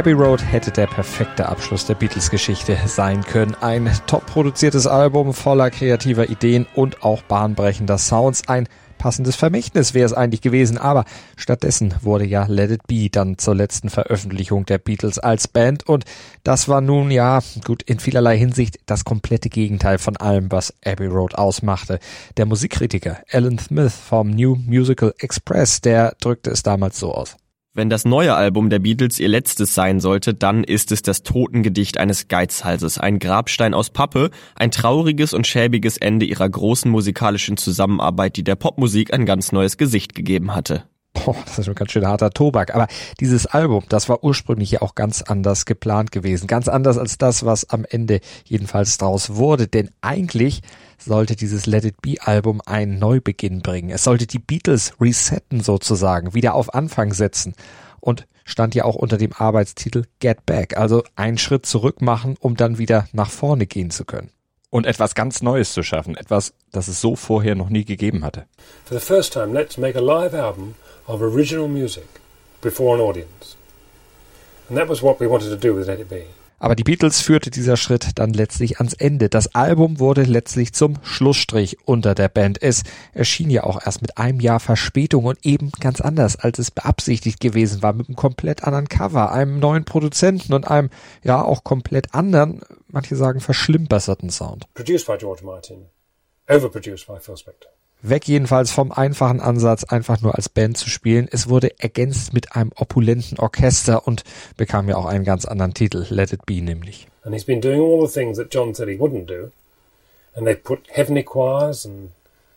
Abbey Road hätte der perfekte Abschluss der Beatles-Geschichte sein können. Ein top produziertes Album voller kreativer Ideen und auch bahnbrechender Sounds. Ein passendes Vermächtnis wäre es eigentlich gewesen, aber stattdessen wurde ja Let It Be dann zur letzten Veröffentlichung der Beatles als Band und das war nun ja, gut, in vielerlei Hinsicht das komplette Gegenteil von allem, was Abbey Road ausmachte. Der Musikkritiker Alan Smith vom New Musical Express, der drückte es damals so aus. Wenn das neue Album der Beatles ihr letztes sein sollte, dann ist es das Totengedicht eines Geizhalses, ein Grabstein aus Pappe, ein trauriges und schäbiges Ende ihrer großen musikalischen Zusammenarbeit, die der Popmusik ein ganz neues Gesicht gegeben hatte. Boah, das ist schon ganz schön harter Tobak. Aber dieses Album, das war ursprünglich ja auch ganz anders geplant gewesen. Ganz anders als das, was am Ende jedenfalls draus wurde. Denn eigentlich sollte dieses Let It Be Album einen Neubeginn bringen. Es sollte die Beatles resetten sozusagen, wieder auf Anfang setzen. Und stand ja auch unter dem Arbeitstitel Get Back. Also einen Schritt zurück machen, um dann wieder nach vorne gehen zu können. Und etwas ganz Neues zu schaffen. Etwas, das es so vorher noch nie gegeben hatte. For the first time, let's make a live album of original music before an audience. And that was what we wanted to do with Let It Be. Aber die Beatles führte dieser Schritt dann letztlich ans Ende. Das Album wurde letztlich zum Schlussstrich unter der Band. Es erschien ja auch erst mit einem Jahr Verspätung und eben ganz anders, als es beabsichtigt gewesen war, mit einem komplett anderen Cover, einem neuen Produzenten und einem ja auch komplett anderen, manche sagen verschlimmbesserten Sound. Produced by George Martin, overproduced by Phil Spector. Weg jedenfalls vom einfachen Ansatz, einfach nur als Band zu spielen. Es wurde ergänzt mit einem opulenten Orchester und bekam ja auch einen ganz anderen Titel, Let It Be nämlich. And he's been doing all the things that John said he wouldn't do. And they put heavenly choirs and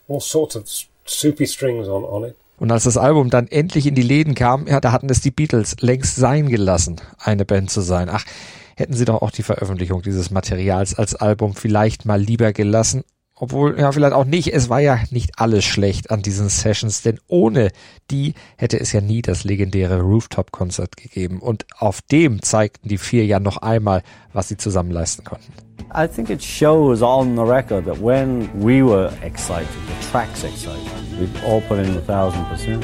all sorts of soupy strings on, on it. Und als das Album dann endlich in die Läden kam, ja, da hatten es die Beatles längst sein gelassen, eine Band zu sein. Ach, hätten sie doch auch die Veröffentlichung dieses Materials als Album vielleicht mal lieber gelassen. Obwohl, ja, vielleicht auch nicht. Es war ja nicht alles schlecht an diesen Sessions, denn ohne die hätte es ja nie das legendäre Rooftop-Konzert gegeben. Und auf dem zeigten die vier ja noch einmal, was sie zusammen leisten konnten. I think it shows on the record that when we were excited, the track's excited, we all put in a thousand percent.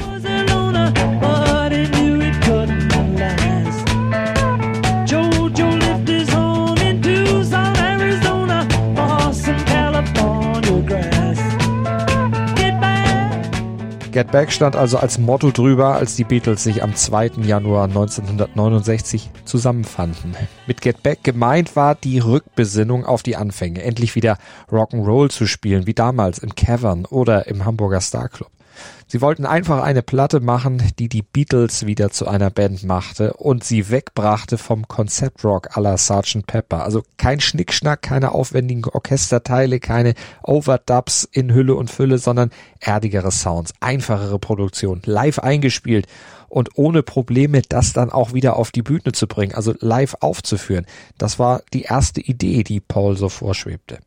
Get Back stand also als Motto drüber, als die Beatles sich am 2. Januar 1969 zusammenfanden. Mit Get Back gemeint war die Rückbesinnung auf die Anfänge, endlich wieder Rock'n'Roll zu spielen, wie damals im Cavern oder im Hamburger Star Club. Sie wollten einfach eine Platte machen, die die Beatles wieder zu einer Band machte und sie wegbrachte vom Konzeptrock à la Sgt. Pepper. Also kein Schnickschnack, keine aufwendigen Orchesterteile, keine Overdubs in Hülle und Fülle, sondern erdigere Sounds, einfachere Produktion, live eingespielt und ohne Probleme das dann auch wieder auf die Bühne zu bringen, also live aufzuführen. Das war die erste Idee, die Paul so vorschwebte.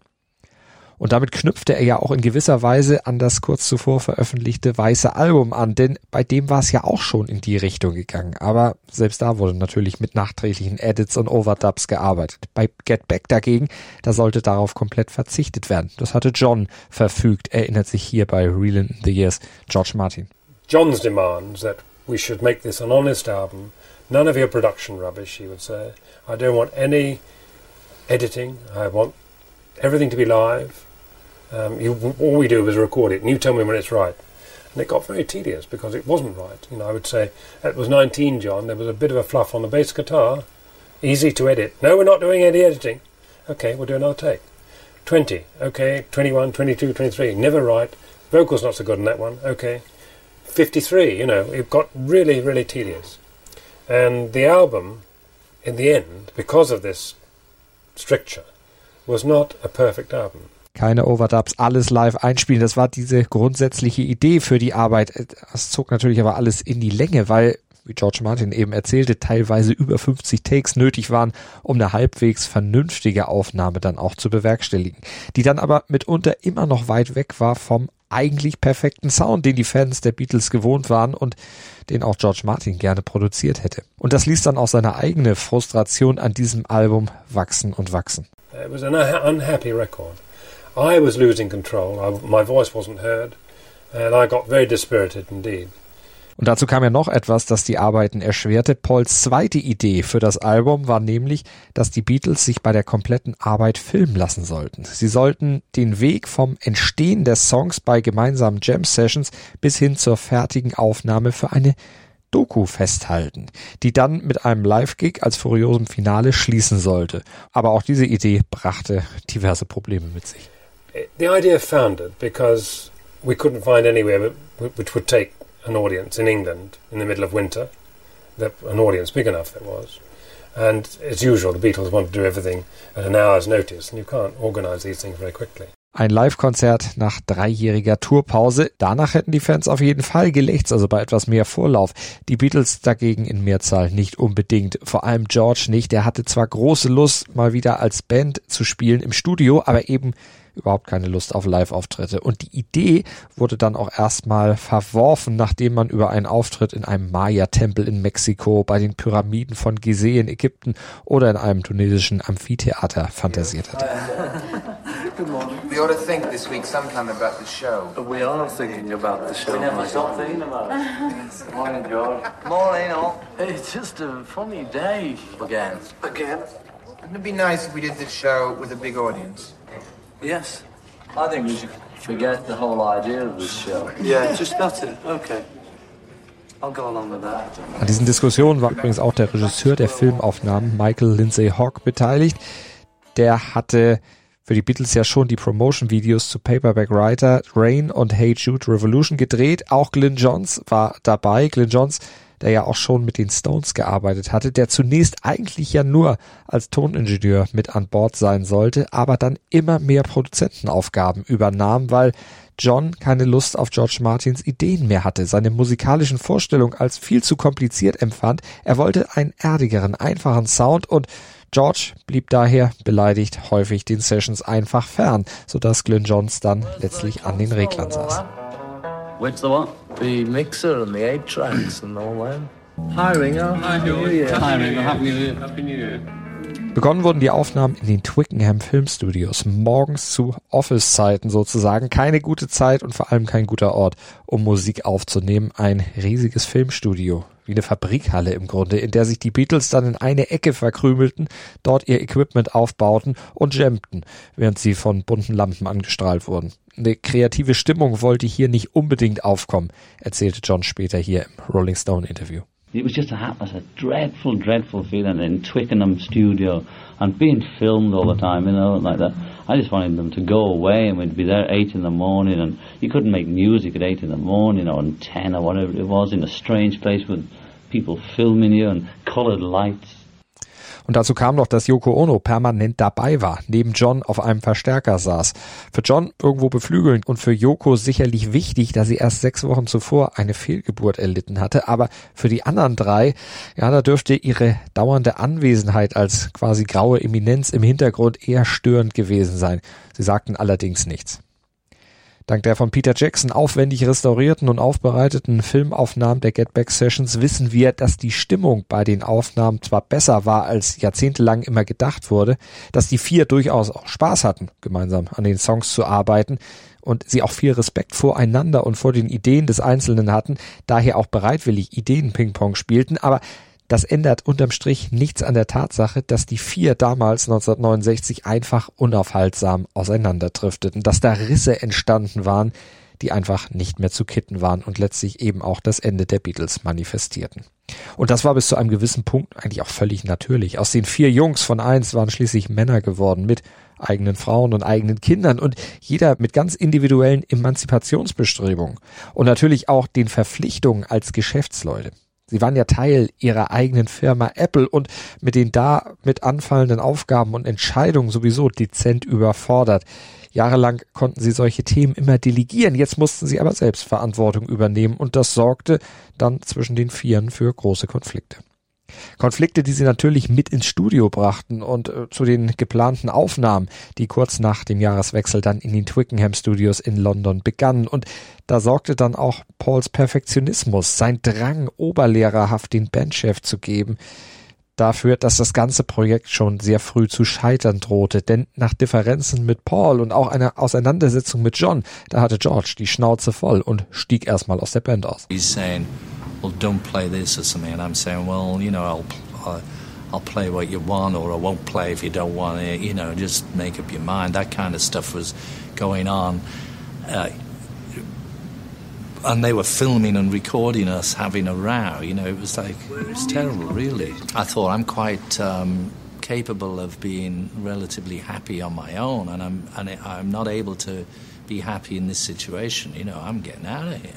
Und damit knüpfte er ja auch in gewisser Weise an das kurz zuvor veröffentlichte Weiße Album an, denn bei dem war es ja auch schon in die Richtung gegangen. Aber selbst da wurde natürlich mit nachträglichen Edits und Overdubs gearbeitet. Bei Get Back dagegen, da sollte darauf komplett verzichtet werden. Das hatte John verfügt, erinnert sich hier bei Reelin in the Years George Martin. John's demands that we should make this an honest album. None of your production rubbish, he would say. I don't want any editing. I want everything to be live. Um, you, all we do is record it, and you tell me when it's right. And it got very tedious because it wasn't right. You know, I would say it was 19, John. There was a bit of a fluff on the bass guitar. Easy to edit. No, we're not doing any editing. Okay, we'll do another take. 20. Okay, 21, 22, 23. Never right. Vocals not so good on that one. Okay. 53, you know, it got really, really tedious. And the album, in the end, because of this stricture, was not a perfect album. keine Overdubs, alles live einspielen. Das war diese grundsätzliche Idee für die Arbeit. Das zog natürlich aber alles in die Länge, weil wie George Martin eben erzählte, teilweise über 50 Takes nötig waren, um eine halbwegs vernünftige Aufnahme dann auch zu bewerkstelligen, die dann aber mitunter immer noch weit weg war vom eigentlich perfekten Sound, den die Fans der Beatles gewohnt waren und den auch George Martin gerne produziert hätte. Und das ließ dann auch seine eigene Frustration an diesem Album wachsen und wachsen. It was an unhappy record. I was losing control. I, my voice wasn't heard, and I got very dispirited indeed. Und dazu kam ja noch etwas, das die Arbeiten erschwerte. Pauls zweite Idee für das Album war nämlich, dass die Beatles sich bei der kompletten Arbeit filmen lassen sollten. Sie sollten den Weg vom Entstehen der Songs bei gemeinsamen Jam Sessions bis hin zur fertigen Aufnahme für eine Doku festhalten, die dann mit einem Live-Gig als furiosem Finale schließen sollte. Aber auch diese Idee brachte diverse Probleme mit sich. The idea foundered because we couldn't find anywhere which would take an audience in England in the middle of winter, that an audience big enough there was. And as usual, the Beatles want to do everything at an hour's notice, and you can't organise these things very quickly. Ein Live-Konzert nach dreijähriger Tourpause. Danach hätten die Fans auf jeden Fall gelächzt, also bei etwas mehr Vorlauf. Die Beatles dagegen in Mehrzahl nicht unbedingt. Vor allem George nicht. Der hatte zwar große Lust, mal wieder als Band zu spielen im Studio, aber eben überhaupt keine Lust auf Live-Auftritte. Und die Idee wurde dann auch erstmal verworfen, nachdem man über einen Auftritt in einem Maya-Tempel in Mexiko, bei den Pyramiden von Gizeh in Ägypten oder in einem tunesischen Amphitheater fantasiert hatte. Good morning. We ought to think this week sometime about the show. We are thinking about the show. We never stop thinking about it. Morning, George. Morning, all. It's just a funny day. Again. Again? Wouldn't it be nice if we did this show with a big audience? Yes. I think we should forget the whole idea of this show. Yeah, just that's it. Okay. I'll go along with that. An diesen Diskussionen war übrigens auch der Regisseur der Filmaufnahmen, Michael Lindsay Hawk, beteiligt. Der hatte für die Beatles ja schon die Promotion-Videos zu Paperback Writer, Rain und Hey Jude Revolution gedreht. Auch Glyn Johns war dabei. Glyn Johns, der ja auch schon mit den Stones gearbeitet hatte, der zunächst eigentlich ja nur als Toningenieur mit an Bord sein sollte, aber dann immer mehr Produzentenaufgaben übernahm, weil John keine Lust auf George Martins Ideen mehr hatte, seine musikalischen Vorstellungen als viel zu kompliziert empfand. Er wollte einen erdigeren, einfachen Sound und George blieb daher beleidigt häufig den Sessions einfach fern, sodass Glyn Johns dann letztlich an den Reglern saß. Which the what? The mixer and the eight tracks and all that. Hi, Ringo. Hi, George. Hi, Ringo. Happy New Year. Happy New Year. Begonnen wurden die Aufnahmen in den Twickenham Filmstudios, morgens zu Office-Zeiten sozusagen. Keine gute Zeit und vor allem kein guter Ort, um Musik aufzunehmen. Ein riesiges Filmstudio, wie eine Fabrikhalle im Grunde, in der sich die Beatles dann in eine Ecke verkrümelten, dort ihr Equipment aufbauten und jammten, während sie von bunten Lampen angestrahlt wurden. Eine kreative Stimmung wollte hier nicht unbedingt aufkommen, erzählte John später hier im Rolling Stone Interview. It was just a, it was a dreadful, dreadful feeling in Twickenham studio and being filmed all the time, you know, like that. I just wanted them to go away and we'd be there at 8 in the morning and you couldn't make music at 8 in the morning or 10 or whatever it was in a strange place with people filming you and coloured lights. Und dazu kam noch, dass Yoko Ono permanent dabei war, neben John auf einem Verstärker saß. Für John irgendwo beflügelnd und für Yoko sicherlich wichtig, da sie erst sechs Wochen zuvor eine Fehlgeburt erlitten hatte. Aber für die anderen drei, ja, da dürfte ihre dauernde Anwesenheit als quasi graue Eminenz im Hintergrund eher störend gewesen sein. Sie sagten allerdings nichts. Dank der von Peter Jackson aufwendig restaurierten und aufbereiteten Filmaufnahmen der Get Back Sessions wissen wir, dass die Stimmung bei den Aufnahmen zwar besser war, als jahrzehntelang immer gedacht wurde, dass die vier durchaus auch Spaß hatten, gemeinsam an den Songs zu arbeiten und sie auch viel Respekt voreinander und vor den Ideen des Einzelnen hatten, daher auch bereitwillig Ideen-Ping-Pong spielten, aber das ändert unterm Strich nichts an der Tatsache, dass die vier damals 1969 einfach unaufhaltsam auseinanderdrifteten, dass da Risse entstanden waren, die einfach nicht mehr zu kitten waren und letztlich eben auch das Ende der Beatles manifestierten. Und das war bis zu einem gewissen Punkt eigentlich auch völlig natürlich. Aus den vier Jungs von eins waren schließlich Männer geworden mit eigenen Frauen und eigenen Kindern und jeder mit ganz individuellen Emanzipationsbestrebungen und natürlich auch den Verpflichtungen als Geschäftsleute. Sie waren ja Teil ihrer eigenen Firma Apple und mit den damit anfallenden Aufgaben und Entscheidungen sowieso dezent überfordert. Jahrelang konnten sie solche Themen immer delegieren, jetzt mussten sie aber selbst Verantwortung übernehmen und das sorgte dann zwischen den Vieren für große Konflikte. Konflikte, die sie natürlich mit ins Studio brachten und äh, zu den geplanten Aufnahmen, die kurz nach dem Jahreswechsel dann in den Twickenham Studios in London begannen. Und da sorgte dann auch Pauls Perfektionismus, sein Drang, oberlehrerhaft den Bandchef zu geben, dafür, dass das ganze Projekt schon sehr früh zu scheitern drohte. Denn nach Differenzen mit Paul und auch einer Auseinandersetzung mit John, da hatte George die Schnauze voll und stieg erstmal aus der Band aus. He's saying, well, don't play this or something. And I'm saying, well, you know, I'll, I'll, I'll play what you want or I won't play if you don't want it. You know, just make up your mind. That kind of stuff was going on. Uh, and they were filming and recording us having a row. You know, it was like, it was terrible, really. I thought I'm quite um, capable of being relatively happy on my own, and I'm, and I'm not able to be happy in this situation. You know, I'm getting out of here.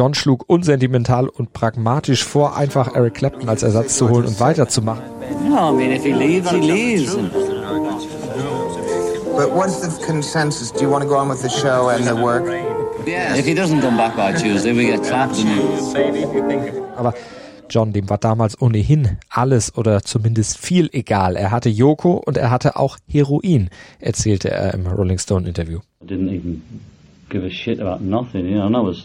John schlug unsentimental und pragmatisch vor, einfach Eric Clapton als Ersatz zu holen und weiterzumachen. No, I mean, if he leaves, he leaves. But what's the consensus? Do you want to go on with the show and the work? if he doesn't come back by Tuesday, we get Clapton. Aber John, dem war damals ohnehin alles oder zumindest viel egal. Er hatte Yoko und er hatte auch Heroin, erzählte er im Rolling Stone Interview. I didn't even give a shit about nothing, you know, and I was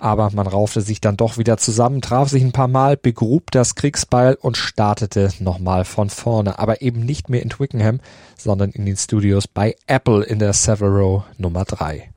Aber man raufte sich dann doch wieder zusammen, traf sich ein paar Mal, begrub das Kriegsbeil und startete nochmal von vorne. Aber eben nicht mehr in Twickenham, sondern in den Studios bei Apple in der Savile Row Nummer 3.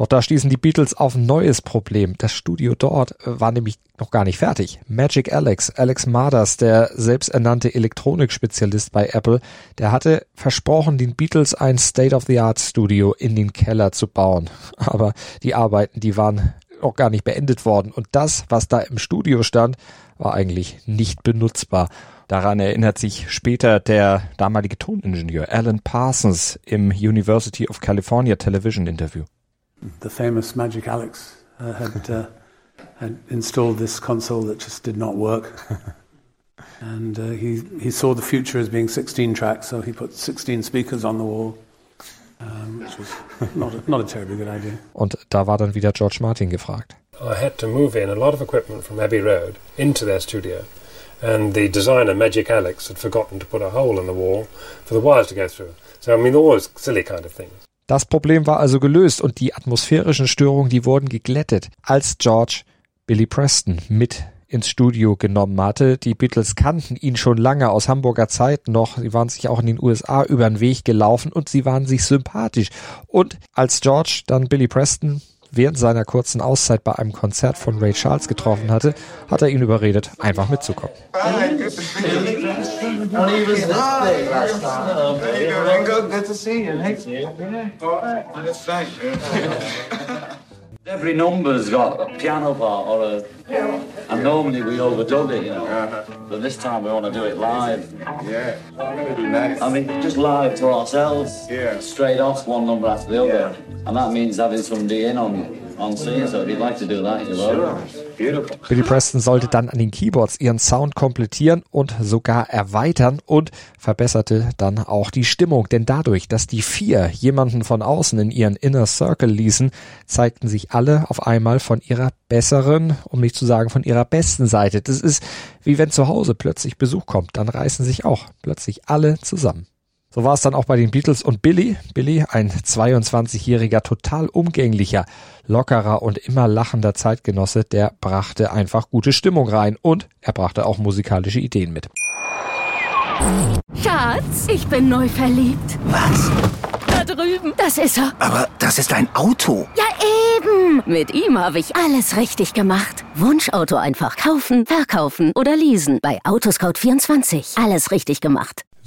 Doch da stießen die Beatles auf ein neues Problem. Das Studio dort äh, war nämlich noch gar nicht fertig. Magic Alex, Alex Marders, der selbsternannte Elektronikspezialist bei Apple, der hatte versprochen, den Beatles ein State-of-the-Art-Studio in den Keller zu bauen. Aber die Arbeiten, die waren auch gar nicht beendet worden. Und das, was da im Studio stand, war eigentlich nicht benutzbar. Daran erinnert sich später der damalige Toningenieur Alan Parsons im University of California Television Interview. The famous Magic Alex uh, had uh, had installed this console that just did not work, and uh, he he saw the future as being 16 tracks, so he put 16 speakers on the wall, um, which was not a, not a terribly good idea. Und da war dann wieder George Martin gefragt. I had to move in a lot of equipment from Abbey Road into their studio. And the designer, Magic Alex, had forgotten to put a hole in the wall for the wires to go through. So, I mean, all those silly kind of things. Das Problem war also gelöst und die atmosphärischen Störungen, die wurden geglättet, als George Billy Preston mit ins Studio genommen hatte. Die Beatles kannten ihn schon lange aus Hamburger Zeiten noch. Sie waren sich auch in den USA über den Weg gelaufen und sie waren sich sympathisch. Und als George dann Billy Preston während seiner kurzen Auszeit bei einem Konzert von Ray Charles getroffen hatte, hat er ihn überredet, einfach mitzukommen. Good to see you. Alright. Every number's got a piano part or a. And normally we overdub it, you know. Uh-huh. But this time we want to do it live. Yeah. Nice. I mean, just live to ourselves. Yeah. Straight off one number after the other. And that means having somebody in on, on Billy Preston sollte dann an den Keyboards ihren Sound komplettieren und sogar erweitern und verbesserte dann auch die Stimmung. Denn dadurch, dass die vier jemanden von außen in ihren Inner Circle ließen, zeigten sich alle auf einmal von ihrer besseren, um nicht zu sagen von ihrer besten Seite. Das ist wie wenn zu Hause plötzlich Besuch kommt, dann reißen sich auch plötzlich alle zusammen. So war es dann auch bei den Beatles und Billy. Billy, ein 22-jähriger, total umgänglicher, lockerer und immer lachender Zeitgenosse, der brachte einfach gute Stimmung rein und er brachte auch musikalische Ideen mit. Schatz, ich bin neu verliebt. Was? Da drüben. Das ist er. Aber das ist ein Auto. Ja, eben. Mit ihm habe ich alles richtig gemacht. Wunschauto einfach kaufen, verkaufen oder leasen. Bei Autoscout24. Alles richtig gemacht.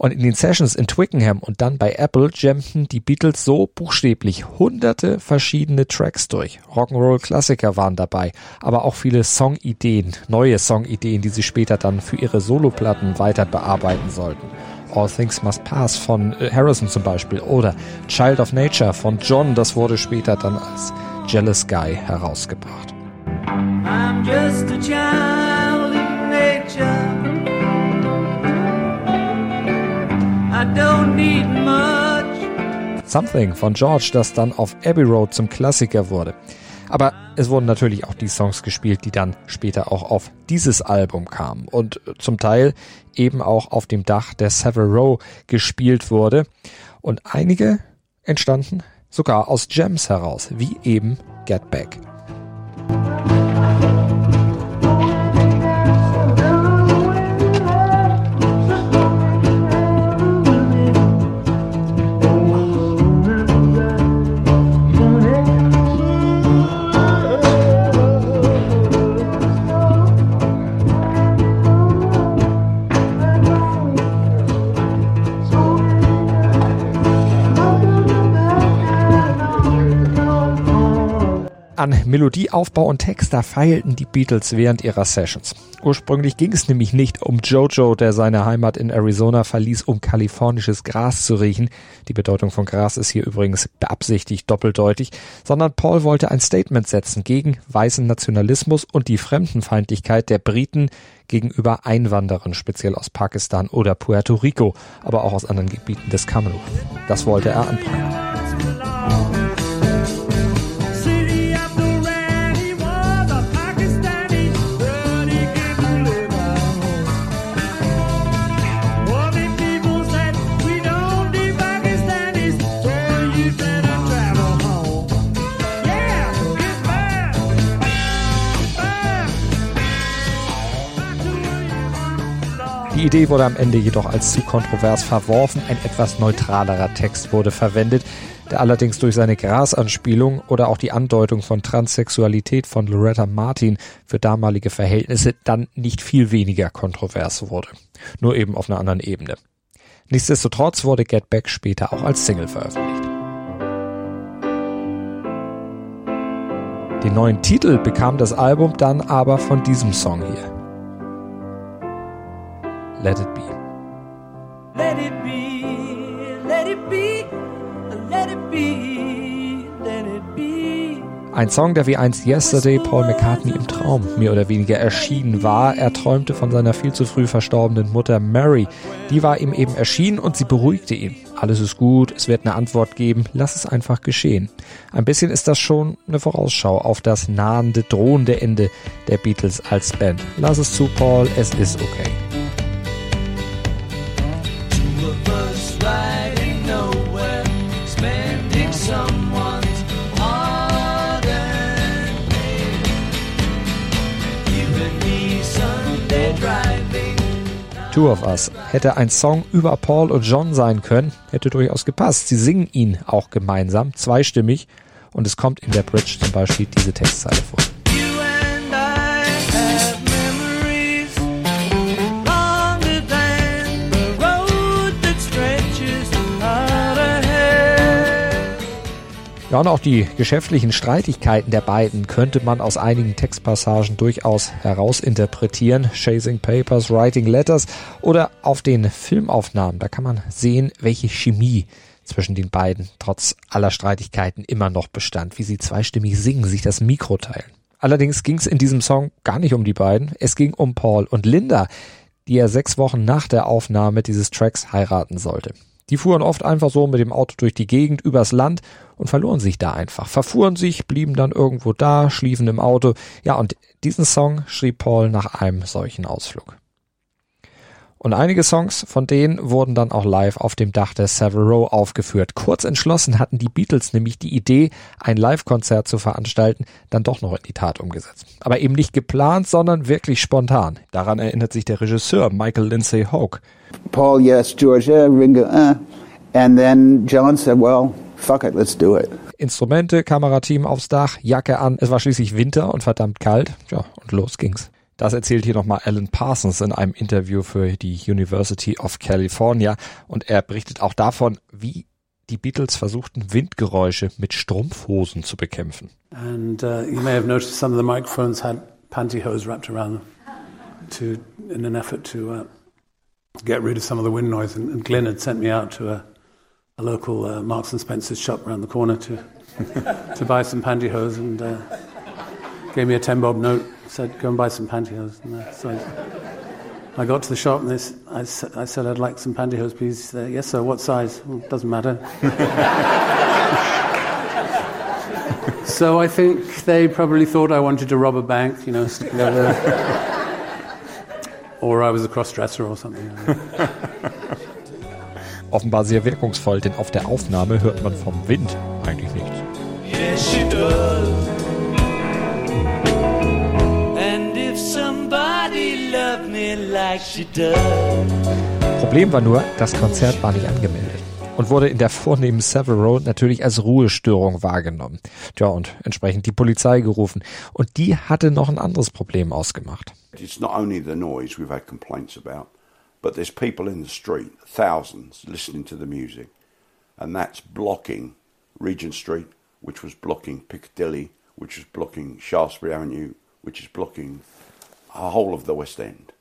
Und in den Sessions in Twickenham und dann bei Apple jammten die Beatles so buchstäblich hunderte verschiedene Tracks durch. Rock'n'Roll-Klassiker waren dabei, aber auch viele Songideen, neue Songideen, die sie später dann für ihre Soloplatten weiter bearbeiten sollten. All Things Must Pass von äh, Harrison zum Beispiel oder Child of Nature von John, das wurde später dann als Jealous Guy herausgebracht. I'm just a child Something von George, das dann auf Abbey Road zum Klassiker wurde. Aber es wurden natürlich auch die Songs gespielt, die dann später auch auf dieses Album kamen und zum Teil eben auch auf dem Dach der Savile Row gespielt wurde. Und einige entstanden sogar aus Gems heraus, wie eben Get Back. Melodieaufbau und Text, da feilten die Beatles während ihrer Sessions. Ursprünglich ging es nämlich nicht um Jojo, der seine Heimat in Arizona verließ, um kalifornisches Gras zu riechen. Die Bedeutung von Gras ist hier übrigens beabsichtigt doppeldeutig, sondern Paul wollte ein Statement setzen gegen weißen Nationalismus und die Fremdenfeindlichkeit der Briten gegenüber Einwanderern, speziell aus Pakistan oder Puerto Rico, aber auch aus anderen Gebieten des Commonwealth. Das wollte er anprangern. Idee wurde am Ende jedoch als zu kontrovers verworfen. Ein etwas neutralerer Text wurde verwendet, der allerdings durch seine Grasanspielung oder auch die Andeutung von Transsexualität von Loretta Martin für damalige Verhältnisse dann nicht viel weniger kontrovers wurde. Nur eben auf einer anderen Ebene. Nichtsdestotrotz wurde Get Back später auch als Single veröffentlicht. Den neuen Titel bekam das Album dann aber von diesem Song hier. Let It Be. Let it be, let it be, let it be, let it be. Ein Song, der wie einst Yesterday Paul McCartney im Traum mehr oder weniger erschienen war. Er träumte von seiner viel zu früh verstorbenen Mutter Mary. Die war ihm eben erschienen und sie beruhigte ihn. Alles ist gut, es wird eine Antwort geben, lass es einfach geschehen. Ein bisschen ist das schon eine Vorausschau auf das nahende, drohende Ende der Beatles als Band. Lass es zu, Paul, es ist okay. Two of Us hätte ein Song über Paul und John sein können, hätte durchaus gepasst. Sie singen ihn auch gemeinsam, zweistimmig, und es kommt in der Bridge zum Beispiel diese Textzeile vor. Ja, und auch die geschäftlichen Streitigkeiten der beiden könnte man aus einigen Textpassagen durchaus herausinterpretieren. Chasing Papers, Writing Letters oder auf den Filmaufnahmen. Da kann man sehen, welche Chemie zwischen den beiden trotz aller Streitigkeiten immer noch bestand, wie sie zweistimmig singen, sich das Mikro teilen. Allerdings ging es in diesem Song gar nicht um die beiden, es ging um Paul und Linda, die er sechs Wochen nach der Aufnahme dieses Tracks heiraten sollte. Die fuhren oft einfach so mit dem Auto durch die Gegend, übers Land und verloren sich da einfach. Verfuhren sich, blieben dann irgendwo da, schliefen im Auto. Ja, und diesen Song schrieb Paul nach einem solchen Ausflug. Und einige Songs von denen wurden dann auch live auf dem Dach der Savile Row aufgeführt. Kurz entschlossen hatten die Beatles nämlich die Idee, ein Live-Konzert zu veranstalten, dann doch noch in die Tat umgesetzt. Aber eben nicht geplant, sondern wirklich spontan. Daran erinnert sich der Regisseur Michael Lindsay Hoke. Paul, yes. George, yeah. Ringo, uh. And then John said, well, fuck it, let's do it. Instrumente, Kamerateam aufs Dach, Jacke an. Es war schließlich Winter und verdammt kalt. Ja, und los ging's. Das erzählt hier nochmal Alan Parsons in einem Interview für die University of California und er berichtet auch davon, wie die Beatles versuchten, Windgeräusche mit Strumpfhosen zu bekämpfen. And uh, you may have noticed some of the microphones had pantyhose wrapped around them to, in an effort to uh, get rid of some of the wind noise. And, and Glenn had sent me out to a, a local uh, Marks and Spencer's shop around the corner to, to buy some pantyhose and uh, gave me a 10 bob note, said, go and buy some pantyhose. Uh, so I, I got to the shop and this, I, I said, I'd like some pantyhose, please. Said, yes, sir, what size? Well, doesn't matter. so I think they probably thought I wanted to rob a bank, you know, or I was a cross-dresser or something. Offenbar sehr wirkungsvoll, denn auf der Aufnahme hört man vom Wind like she does. Problem war nur, das Konzert war nicht angemeldet und wurde in der vornehmen Savile Road natürlich als Ruhestörung wahrgenommen. Ja, und entsprechend die Polizei gerufen. Und die hatte noch ein anderes Problem ausgemacht. It's not only the noise we've had complaints about, but there's people in the street, thousands, listening to the music, and that's blocking Regent Street, which was blocking Piccadilly, which was blocking Shaftesbury Avenue, which is blocking a whole of the West End.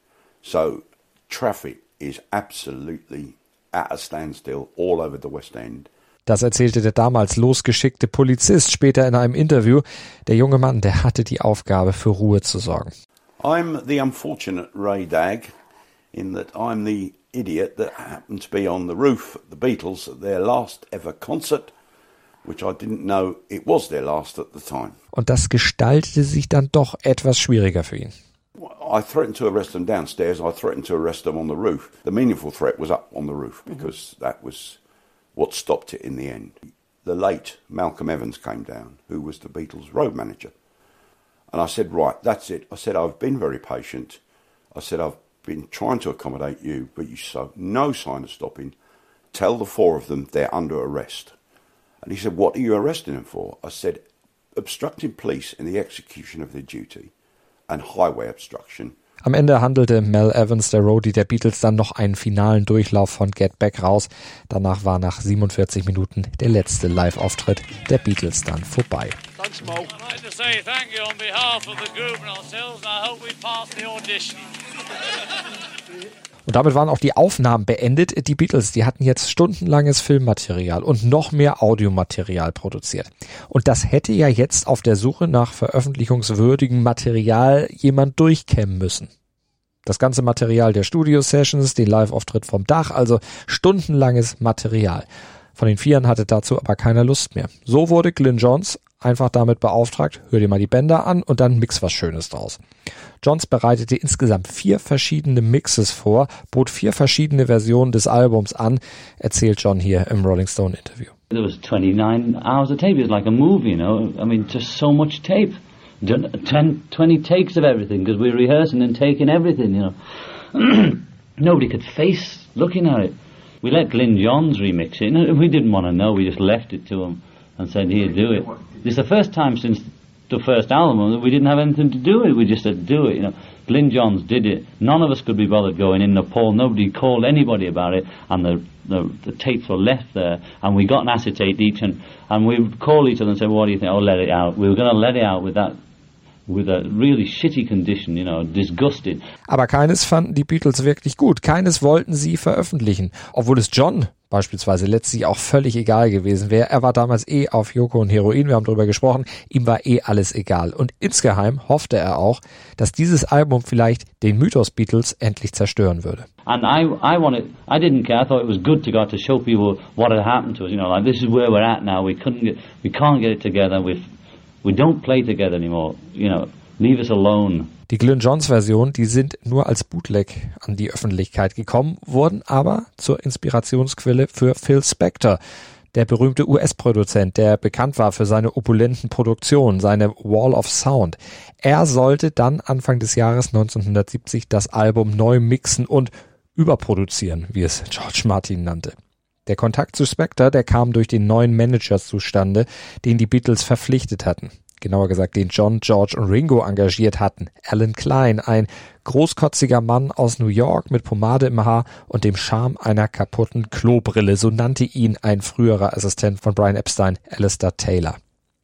So traffic is absolutely at a standstill all over the West End. Das erzählte der damals losgeschickte Polizist später in einem Interview. Der junge Mann, der hatte die Aufgabe, für Ruhe zu sorgen. I'm the unfortunate Ray Dag in that I'm the idiot that happened to be on the roof at the Beatles at their last ever concert, which I didn't know it was their last at the time. Und das gestaltete sich dann doch etwas schwieriger für ihn. I threatened to arrest them downstairs. I threatened to arrest them on the roof. The meaningful threat was up on the roof mm-hmm. because that was what stopped it in the end. The late Malcolm Evans came down, who was the Beatles road manager. And I said, Right, that's it. I said, I've been very patient. I said, I've been trying to accommodate you, but you show no sign of stopping. Tell the four of them they're under arrest. And he said, What are you arresting them for? I said, Obstructing police in the execution of their duty and highway obstruction. Am Ende handelte Mel Evans, der Roadie der Beatles, dann noch einen finalen Durchlauf von Get Back raus. Danach war nach 47 Minuten der letzte Live-Auftritt der Beatles dann vorbei. Thanks, Mo. I'd like to say thank you on behalf of the group and ourselves, I hope we pass the audition. Und damit waren auch die Aufnahmen beendet. Die Beatles, die hatten jetzt stundenlanges Filmmaterial und noch mehr Audiomaterial produziert. Und das hätte ja jetzt auf der Suche nach veröffentlichungswürdigem Material jemand durchkämmen müssen. Das ganze Material der Studio-Sessions, den Live-Auftritt vom Dach, also stundenlanges Material. Von den Vieren hatte dazu aber keiner Lust mehr. So wurde Glyn Johns einfach damit beauftragt, hör dir mal die Bänder an und dann mix was Schönes draus. Johns bereitete insgesamt vier verschiedene Mixes vor, bot vier verschiedene Versionen des Albums an, erzählt John hier im Rolling Stone Interview. There was 29 hours of tape. It was like a movie, you know. I mean, just so much tape. Done 10, 20 takes of everything because we were rehearsing and taking everything, you know. Nobody could face looking at it. We let Glyn Johns remix it. and We didn't want to know. We just left it to him and said, here, do it. This is the first time since the first album that we didn't have anything to do with it. We just said, do it, you know. Glyn Johns did it. None of us could be bothered going in Nepal. Nobody called anybody about it. And the, the, the tapes were left there. And we got an acetate each. And, and we would call each other and say, what do you think? Oh, let it out. We were going to let it out with that with a really shitty condition, you know, disgusted. Aber keines fanden die Beatles wirklich gut. Keines wollten sie veröffentlichen. Obwohl es John beispielsweise letztlich auch völlig egal gewesen wäre. Er war damals eh auf Joko und Heroin, wir haben drüber gesprochen. Ihm war eh alles egal. Und insgeheim hoffte er auch, dass dieses Album vielleicht den Mythos Beatles endlich zerstören würde. And I, I wanted, I didn't care. I thought it was good to go to show people what had happened to us. You know, like this is where we're at now. We couldn't get, we can't get it together. We've, we don't play together anymore. You know, leave us alone. Die Glyn Johns Version, die sind nur als Bootleg an die Öffentlichkeit gekommen, wurden aber zur Inspirationsquelle für Phil Spector, der berühmte US-Produzent, der bekannt war für seine opulenten Produktionen, seine Wall of Sound. Er sollte dann Anfang des Jahres 1970 das Album neu mixen und überproduzieren, wie es George Martin nannte. Der Kontakt zu Spector, der kam durch den neuen Manager zustande, den die Beatles verpflichtet hatten. Genauer gesagt den John, George und Ringo engagiert hatten. Alan Klein, ein großkotziger Mann aus New York mit Pomade im Haar und dem Charme einer kaputten Klobrille, so nannte ihn ein früherer Assistent von Brian Epstein, Alistair Taylor.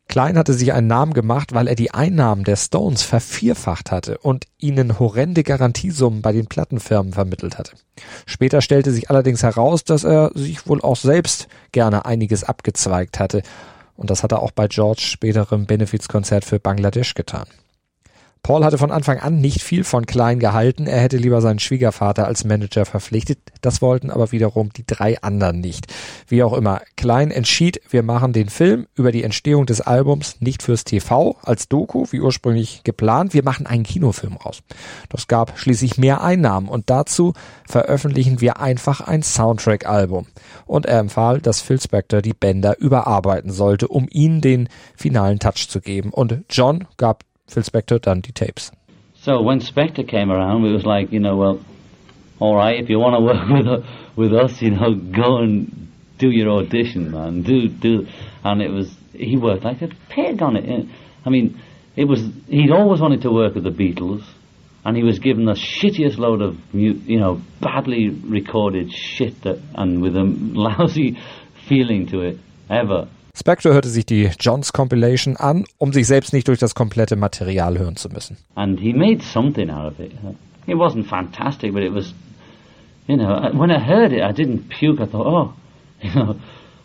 Klein hatte sich einen Namen gemacht, weil er die Einnahmen der Stones vervierfacht hatte und ihnen horrende Garantiesummen bei den Plattenfirmen vermittelt hatte. Später stellte sich allerdings heraus, dass er sich wohl auch selbst gerne einiges abgezweigt hatte. Und das hat er auch bei George späterem Benefizkonzert für Bangladesch getan. Paul hatte von Anfang an nicht viel von Klein gehalten. Er hätte lieber seinen Schwiegervater als Manager verpflichtet. Das wollten aber wiederum die drei anderen nicht. Wie auch immer, Klein entschied, wir machen den Film über die Entstehung des Albums nicht fürs TV als Doku, wie ursprünglich geplant. Wir machen einen Kinofilm raus. Das gab schließlich mehr Einnahmen und dazu veröffentlichen wir einfach ein Soundtrack-Album. Und er empfahl, dass Phil Spector die Bänder überarbeiten sollte, um ihnen den finalen Touch zu geben. Und John gab Phil Spector dann die Tapes. So when Spector came around, it was like, you know, well, all right, if you want to work with with us, you know, go and do your audition, man. Do do, and it was he worked like a pig on it. I mean, it was he'd always wanted to work with the Beatles, and he was given the shittiest load of you know badly recorded shit that and with a lousy feeling to it ever. Spector hörte sich die Johns Compilation an, um sich selbst nicht durch das komplette Material hören zu müssen. and he made something out of it. It wasn't fantastic, but it was, you know, when I heard it, I didn't puke. I thought, oh, you know,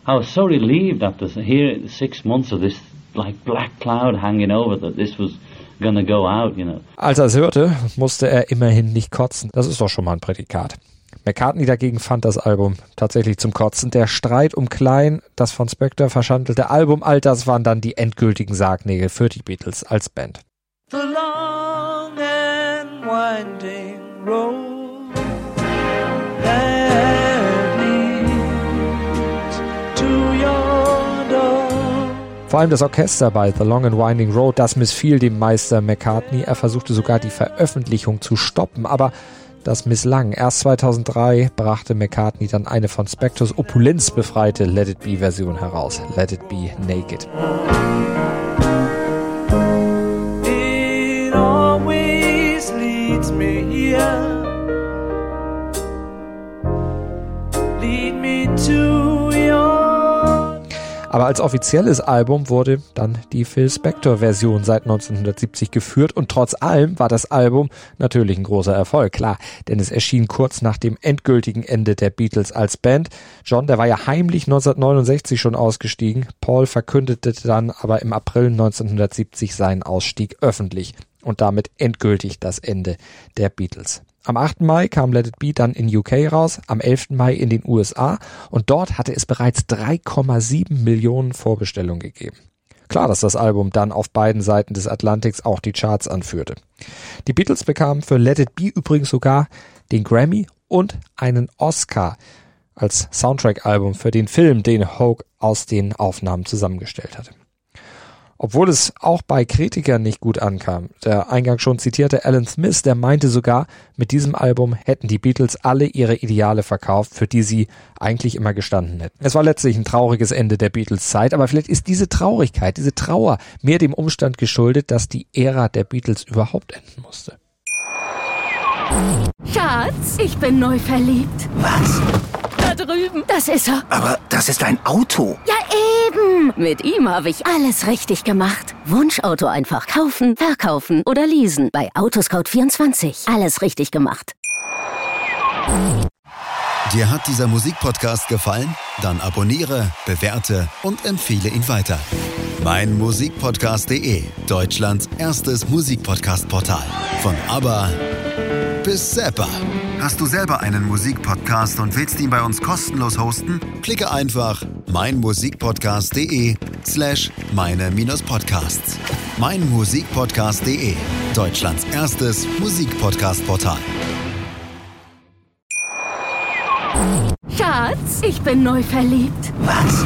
I was so relieved after hearing six months of this like black cloud hanging over that this was to go out, you know. Als er es hörte, musste er immerhin nicht kotzen. Das ist doch schon mal ein Prädikat. McCartney dagegen fand das Album tatsächlich zum Kotzen. Der Streit um Klein, das von Spector verschandelte Album, all das waren dann die endgültigen Sargnägel für die Beatles als Band. The long and winding road that leads to your door. Vor allem das Orchester bei The Long and Winding Road, das missfiel dem Meister McCartney. Er versuchte sogar die Veröffentlichung zu stoppen, aber das misslang. Erst 2003 brachte McCartney dann eine von Spectors Opulenz befreite Let It Be Version heraus. Let It Be Naked. It always leads me here. Lead me to Aber als offizielles Album wurde dann die Phil Spector-Version seit 1970 geführt und trotz allem war das Album natürlich ein großer Erfolg, klar, denn es erschien kurz nach dem endgültigen Ende der Beatles als Band. John, der war ja heimlich 1969 schon ausgestiegen, Paul verkündete dann aber im April 1970 seinen Ausstieg öffentlich und damit endgültig das Ende der Beatles. Am 8. Mai kam Let It Be dann in UK raus, am 11. Mai in den USA und dort hatte es bereits 3,7 Millionen Vorbestellungen gegeben. Klar, dass das Album dann auf beiden Seiten des Atlantiks auch die Charts anführte. Die Beatles bekamen für Let It Be übrigens sogar den Grammy und einen Oscar als Soundtrack-Album für den Film, den Hogue aus den Aufnahmen zusammengestellt hatte. Obwohl es auch bei Kritikern nicht gut ankam. Der eingangs schon zitierte Alan Smith, der meinte sogar, mit diesem Album hätten die Beatles alle ihre Ideale verkauft, für die sie eigentlich immer gestanden hätten. Es war letztlich ein trauriges Ende der Beatles Zeit, aber vielleicht ist diese Traurigkeit, diese Trauer mehr dem Umstand geschuldet, dass die Ära der Beatles überhaupt enden musste. Schatz, ich bin neu verliebt. Was? Da drüben. Das ist er. Aber das ist ein Auto. Ja, eben. Mit ihm habe ich alles richtig gemacht. Wunschauto einfach kaufen, verkaufen oder leasen. Bei Autoscout24. Alles richtig gemacht. Dir hat dieser Musikpodcast gefallen? Dann abonniere, bewerte und empfehle ihn weiter. Mein Musikpodcast.de, Deutschlands erstes Musikpodcast-Portal. Von ABBA bis Zappa. Hast du selber einen Musikpodcast und willst ihn bei uns kostenlos hosten? Klicke einfach meinmusikpodcast.de slash meine-podcasts. Meinmusikpodcast.de, Deutschlands erstes Musikpodcast-Portal. Schatz, ich bin neu verliebt. Was?